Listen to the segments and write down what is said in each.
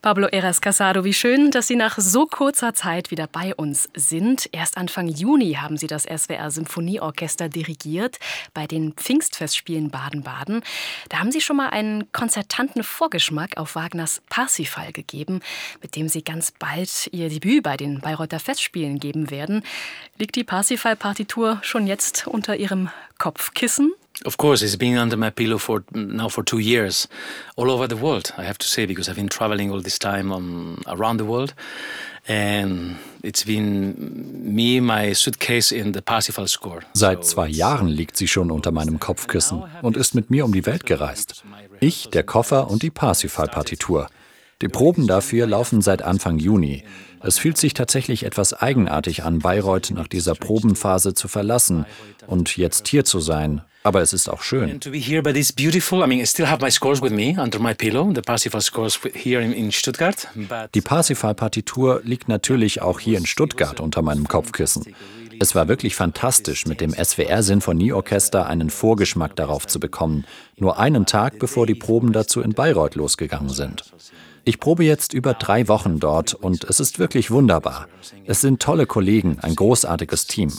Pablo Eras Casado, wie schön, dass Sie nach so kurzer Zeit wieder bei uns sind. Erst Anfang Juni haben Sie das SWR Symphonieorchester dirigiert bei den Pfingstfestspielen Baden-Baden. Da haben Sie schon mal einen konzertanten Vorgeschmack auf Wagners Parsifal gegeben, mit dem Sie ganz bald Ihr Debüt bei den Bayreuther Festspielen geben werden. Liegt die Parsifal-Partitur schon jetzt unter Ihrem Kopfkissen? Of course, it's been under my pillow for now for two years, all over the world. I have to say because I've been traveling all this time um, around the world, and it's been me, my suitcase in the Parsifal score. Seit zwei Jahren liegt sie schon unter meinem Kopfkissen und ist mit mir um die Welt gereist. Ich, der Koffer und die Parsifal-Partitur. Die Proben dafür laufen seit Anfang Juni. Es fühlt sich tatsächlich etwas eigenartig an, Bayreuth nach dieser Probenphase zu verlassen und jetzt hier zu sein. Aber es ist auch schön. Die Parsifal-Partitur liegt natürlich auch hier in Stuttgart unter meinem Kopfkissen. Es war wirklich fantastisch, mit dem SWR Sinfonieorchester einen Vorgeschmack darauf zu bekommen, nur einen Tag bevor die Proben dazu in Bayreuth losgegangen sind. Ich probe jetzt über drei Wochen dort und es ist wirklich wunderbar. Es sind tolle Kollegen, ein großartiges Team.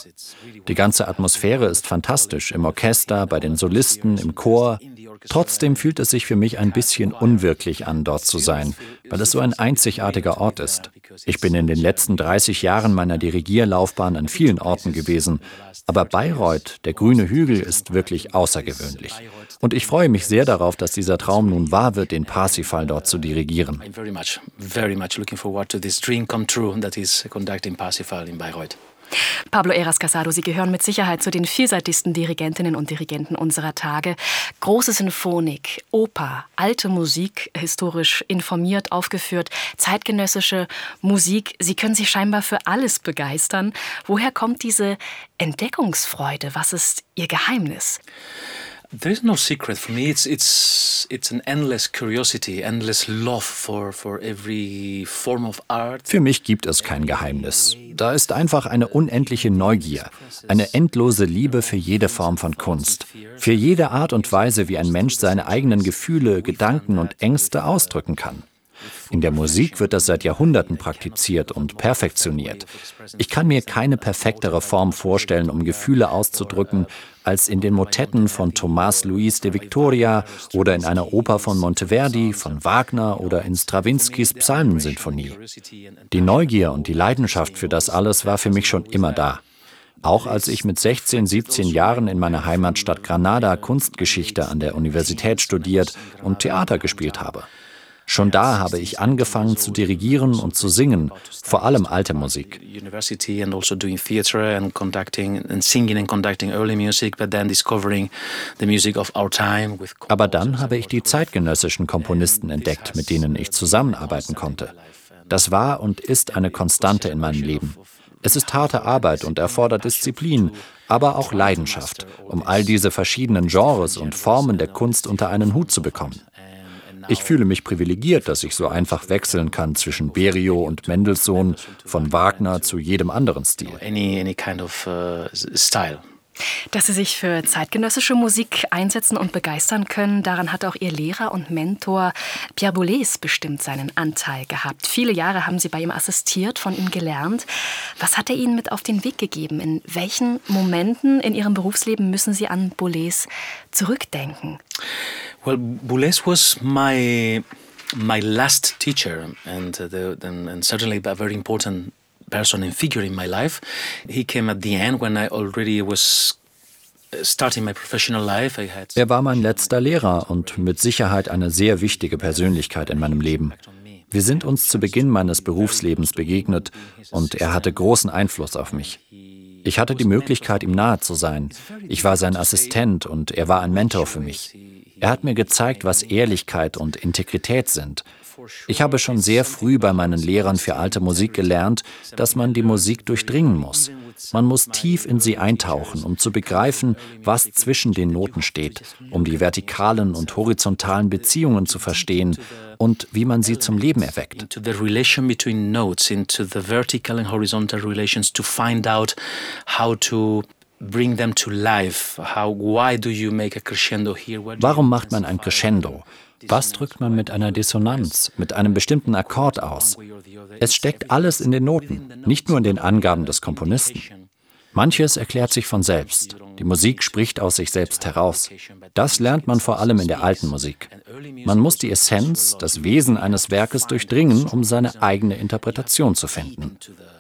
Die ganze Atmosphäre ist fantastisch, im Orchester, bei den Solisten, im Chor. Trotzdem fühlt es sich für mich ein bisschen unwirklich an, dort zu sein, weil es so ein einzigartiger Ort ist. Ich bin in den letzten 30 Jahren meiner Dirigierlaufbahn an vielen Orten gewesen, aber Bayreuth, der grüne Hügel, ist wirklich außergewöhnlich. Und ich freue mich sehr darauf, dass dieser Traum nun wahr wird, den Parsifal dort zu dirigieren. Very much, very much looking forward to this dream come true that is conducting Parsifal in Bayreuth. Pablo Eras Casado, Sie gehören mit Sicherheit zu den vielseitigsten Dirigentinnen und Dirigenten unserer Tage. Große Sinfonik, Oper, alte Musik, historisch informiert, aufgeführt, zeitgenössische Musik. Sie können sich scheinbar für alles begeistern. Woher kommt diese Entdeckungsfreude? Was ist Ihr Geheimnis? There is no secret for me. It's it's it's an endless curiosity, endless love for for every form of art. Für mich gibt es kein Geheimnis. Da ist einfach eine unendliche Neugier, eine endlose Liebe für jede Form von Kunst, für jede Art und Weise, wie ein Mensch seine eigenen Gefühle, Gedanken und Ängste ausdrücken kann. In der Musik wird das seit Jahrhunderten praktiziert und perfektioniert. Ich kann mir keine perfektere Form vorstellen, um Gefühle auszudrücken, als in den Motetten von Tomás Luis de Victoria oder in einer Oper von Monteverdi, von Wagner oder in Strawinskys Psalmensinfonie. Die Neugier und die Leidenschaft für das alles war für mich schon immer da. Auch als ich mit 16, 17 Jahren in meiner Heimatstadt Granada Kunstgeschichte an der Universität studiert und Theater gespielt habe. Schon da habe ich angefangen zu dirigieren und zu singen, vor allem alte Musik. Also Aber dann habe ich die zeitgenössischen Komponisten entdeckt, mit denen ich zusammenarbeiten konnte. Das war und ist eine Konstante in meinem Leben. Es ist harte Arbeit und erfordert Disziplin, aber auch Leidenschaft, um all diese verschiedenen Genres und Formen der Kunst unter einen Hut zu bekommen. Ich fühle mich privilegiert, dass ich so einfach wechseln kann zwischen Berio und Mendelssohn, von Wagner zu jedem anderen Stil. Any, any kind of, uh, style. Dass Sie sich für zeitgenössische Musik einsetzen und begeistern können, daran hat auch Ihr Lehrer und Mentor Pierre Boulez bestimmt seinen Anteil gehabt. Viele Jahre haben Sie bei ihm assistiert, von ihm gelernt. Was hat er Ihnen mit auf den Weg gegeben? In welchen Momenten in Ihrem Berufsleben müssen Sie an Boulez zurückdenken? Well, Boulez was my my last teacher and, uh, the, and, and certainly a very important person and figure in my life. He came at the end when I already was uh, er war mein letzter Lehrer und mit Sicherheit eine sehr wichtige Persönlichkeit in meinem Leben. Wir sind uns zu Beginn meines Berufslebens begegnet und er hatte großen Einfluss auf mich. Ich hatte die Möglichkeit, ihm nahe zu sein. Ich war sein Assistent und er war ein Mentor für mich. Er hat mir gezeigt, was Ehrlichkeit und Integrität sind. Ich habe schon sehr früh bei meinen Lehrern für alte Musik gelernt, dass man die Musik durchdringen muss. Man muss tief in sie eintauchen, um zu begreifen, was zwischen den Noten steht, um die vertikalen und horizontalen Beziehungen zu verstehen und wie man sie zum Leben erweckt. Into the relation between notes, into the vertical and horizontal relations to find out how to Warum macht man ein Crescendo? Was drückt man mit einer Dissonanz, mit einem bestimmten Akkord aus? Es steckt alles in den Noten, nicht nur in den Angaben des Komponisten. Manches erklärt sich von selbst. Die Musik spricht aus sich selbst heraus. Das lernt man vor allem in der alten Musik. Man muss die Essenz, das Wesen eines Werkes durchdringen, um seine eigene Interpretation zu finden.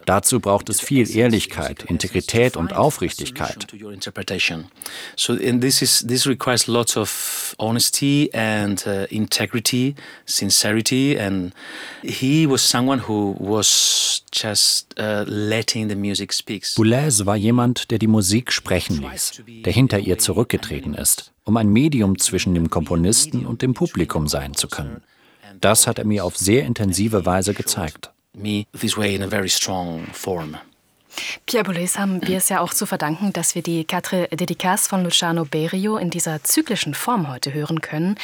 Dazu braucht es viel Ehrlichkeit, Integrität und Aufrichtigkeit. So this is this requires lots of honesty and uh, integrity, sincerity and he was someone who was just uh, letting the music speak. Boulez war jemand, der die Musik sprechen ließ, der hinter ihr zurückgetreten ist, um ein Medium zwischen dem Komponisten und dem Publikum sein zu können. Das hat er mir auf sehr intensive Weise gezeigt. Me this way in a very strong form. Pierre Boulez haben wir es ja auch zu verdanken, dass wir die Quatre Dédicaces von Luciano Berio in dieser zyklischen Form heute hören können.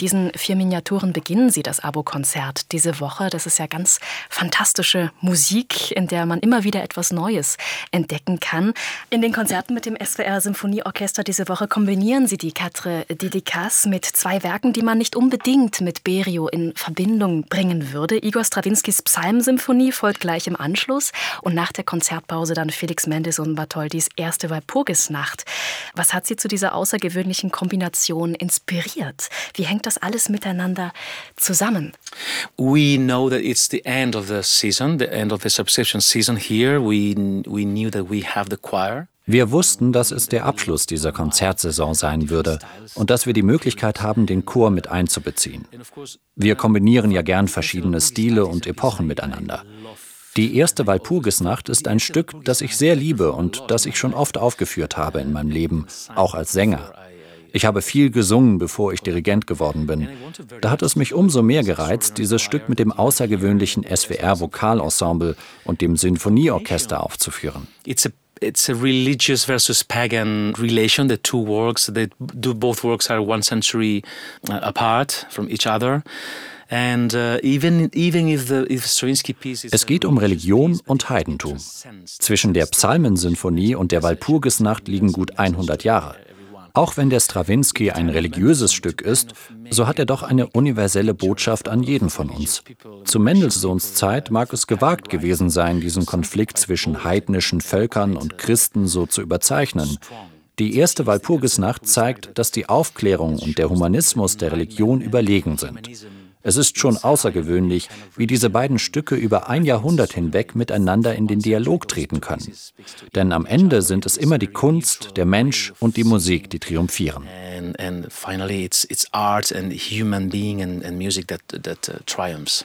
Diesen vier Miniaturen beginnen sie das Abo-Konzert diese Woche. Das ist ja ganz fantastische Musik, in der man immer wieder etwas Neues entdecken kann. In den Konzerten mit dem SWR Symphonieorchester diese Woche kombinieren sie die Quatre Dédicaces mit zwei Werken, die man nicht unbedingt mit Berio in Verbindung bringen würde. Igor Strawinskys Psalmsymphonie folgt gleich im Anschluss und nach der Konzertpause Pause dann Felix Mendelssohn Bartholdis erste Walpurgisnacht. Was hat Sie zu dieser außergewöhnlichen Kombination inspiriert? Wie hängt das alles miteinander zusammen? We know that it's the end of the season, the end of the subscription season here. We, we knew that we have the choir. Wir wussten, dass es der Abschluss dieser Konzertsaison sein würde und dass wir die Möglichkeit haben, den Chor mit einzubeziehen. Wir kombinieren ja gern verschiedene Stile und Epochen miteinander. Die erste Walpurgisnacht ist ein Stück, das ich sehr liebe und das ich schon oft aufgeführt habe in meinem Leben, auch als Sänger. Ich habe viel gesungen, bevor ich Dirigent geworden bin. Da hat es mich umso mehr gereizt, dieses Stück mit dem außergewöhnlichen SWR-Vokalensemble und dem Sinfonieorchester aufzuführen. It's a religious versus pagan relation. The two works, the both works are one century uh, apart from each other. Uh, es geht um Religion und Heidentum. Zwischen der Psalmensinfonie und der Walpurgisnacht liegen gut 100 Jahre. Auch wenn der Strawinski ein religiöses Stück ist, so hat er doch eine universelle Botschaft an jeden von uns. Zu Mendelssohns Zeit mag es gewagt gewesen sein, diesen Konflikt zwischen heidnischen Völkern und Christen so zu überzeichnen. Die erste Walpurgisnacht zeigt, dass die Aufklärung und der Humanismus der Religion überlegen sind. Es ist schon außergewöhnlich, wie diese beiden Stücke über ein Jahrhundert hinweg miteinander in den Dialog treten können. Denn am Ende sind es immer die Kunst, der Mensch und die Musik, die triumphieren. And, and finally it's, it's art and human being and, and music that, that uh, triumphs.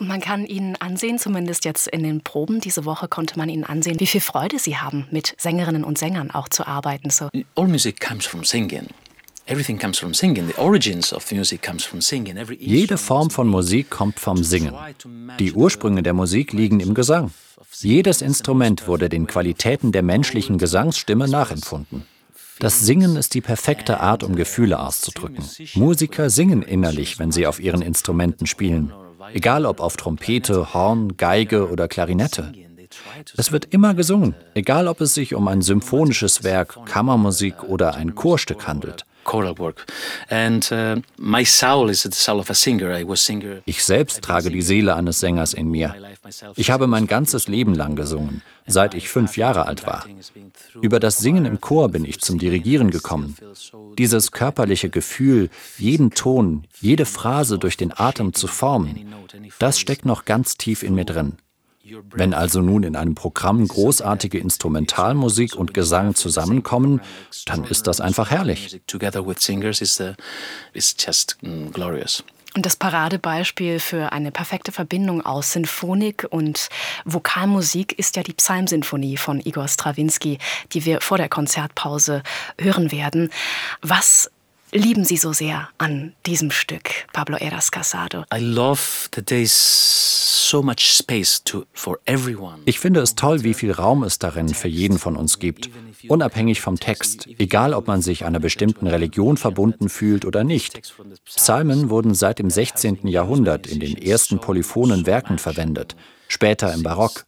Und man kann Ihnen ansehen, zumindest jetzt in den Proben diese Woche konnte man Ihnen ansehen, wie viel Freude Sie haben, mit Sängerinnen und Sängern auch zu arbeiten. So. All music comes from singing. Jede Form von Musik kommt vom Singen. Die Ursprünge der Musik liegen im Gesang. Jedes Instrument wurde den Qualitäten der menschlichen Gesangsstimme nachempfunden. Das Singen ist die perfekte Art, um Gefühle auszudrücken. Musiker singen innerlich, wenn sie auf ihren Instrumenten spielen. Egal ob auf Trompete, Horn, Geige oder Klarinette. Es wird immer gesungen, egal ob es sich um ein symphonisches Werk, Kammermusik oder ein Chorstück handelt choral work. And uh, my soul is the soul of a singer. I was singer. Ich selbst trage die Seele eines Sängers in mir. Ich habe mein ganzes Leben lang gesungen, seit ich fünf Jahre alt war. Über das Singen im Chor bin ich zum Dirigieren gekommen. Dieses körperliche Gefühl, jeden Ton, jede Phrase durch den Atem zu formen, das steckt noch ganz tief in mir drin. Wenn also nun in einem Programm großartige Instrumentalmusik und Gesang zusammenkommen, dann ist das einfach herrlich. Und das Paradebeispiel für eine perfekte Verbindung aus Sinfonik und Vokalmusik ist ja die Psalmsinfonie von Igor Strawinski, die wir vor der Konzertpause hören werden. Was lieben Sie so sehr an diesem Stück, Pablo Eras Casado? I love that there is so much space to, for everyone. Ich finde es toll, wie viel Raum es darin für jeden von uns gibt, unabhängig vom Text, egal ob man sich einer bestimmten Religion verbunden fühlt oder nicht. Psalmen wurden seit dem 16. Jahrhundert in den ersten polyphonen Werken verwendet, später im Barock.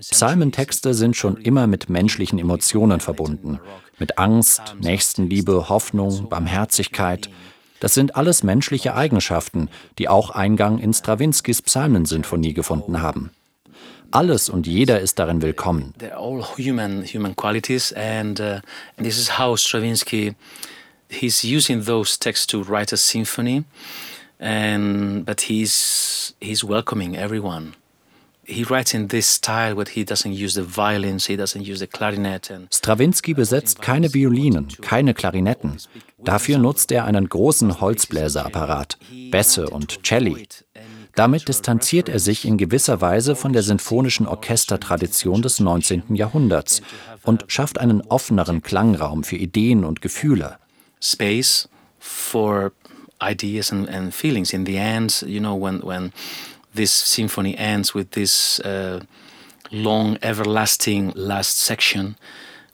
Psalmentexte sind schon immer mit menschlichen Emotionen verbunden mit Angst, Nächstenliebe, Hoffnung, Barmherzigkeit. Das sind alles menschliche Eigenschaften, die auch Eingang in Strawinskys Psalmensinfonie gefunden haben. Alles und jeder ist darin willkommen. Uh, this is how Stravinsky he's using those texts to write a symphony and but he's he's welcoming everyone. Stravinsky besetzt keine Violinen, keine Klarinetten. Dafür nutzt er einen großen Holzbläserapparat, Bässe und Celli. Damit distanziert er sich in gewisser Weise von der sinfonischen Orchestertradition des 19. Jahrhunderts und schafft einen offeneren Klangraum für Ideen und Gefühle. Space for ideas and, and feelings. In the end, you know, when when this symphony ends with this uh, long, everlasting last section,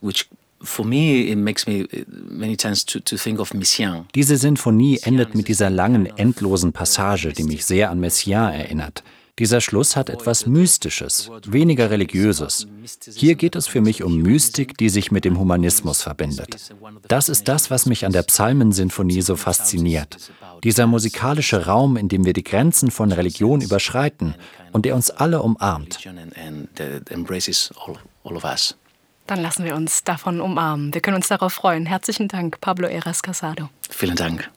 which for me it makes me uh, many times to, to think of Messiaen. Diese Sinfonie endet mit dieser langen, endlosen Passage, die mich sehr an Messiaen erinnert. Dieser Schluss hat etwas Mystisches, weniger Religiöses. Hier geht es für mich um Mystik, die sich mit dem Humanismus verbindet. Das ist das, was mich an der Psalmensinfonie so fasziniert. Dieser musikalische Raum, in dem wir die Grenzen von Religion überschreiten und der uns alle umarmt. Dann lassen wir uns davon umarmen. Wir können uns darauf freuen. Herzlichen Dank, Pablo Eras Casado. Vielen Dank.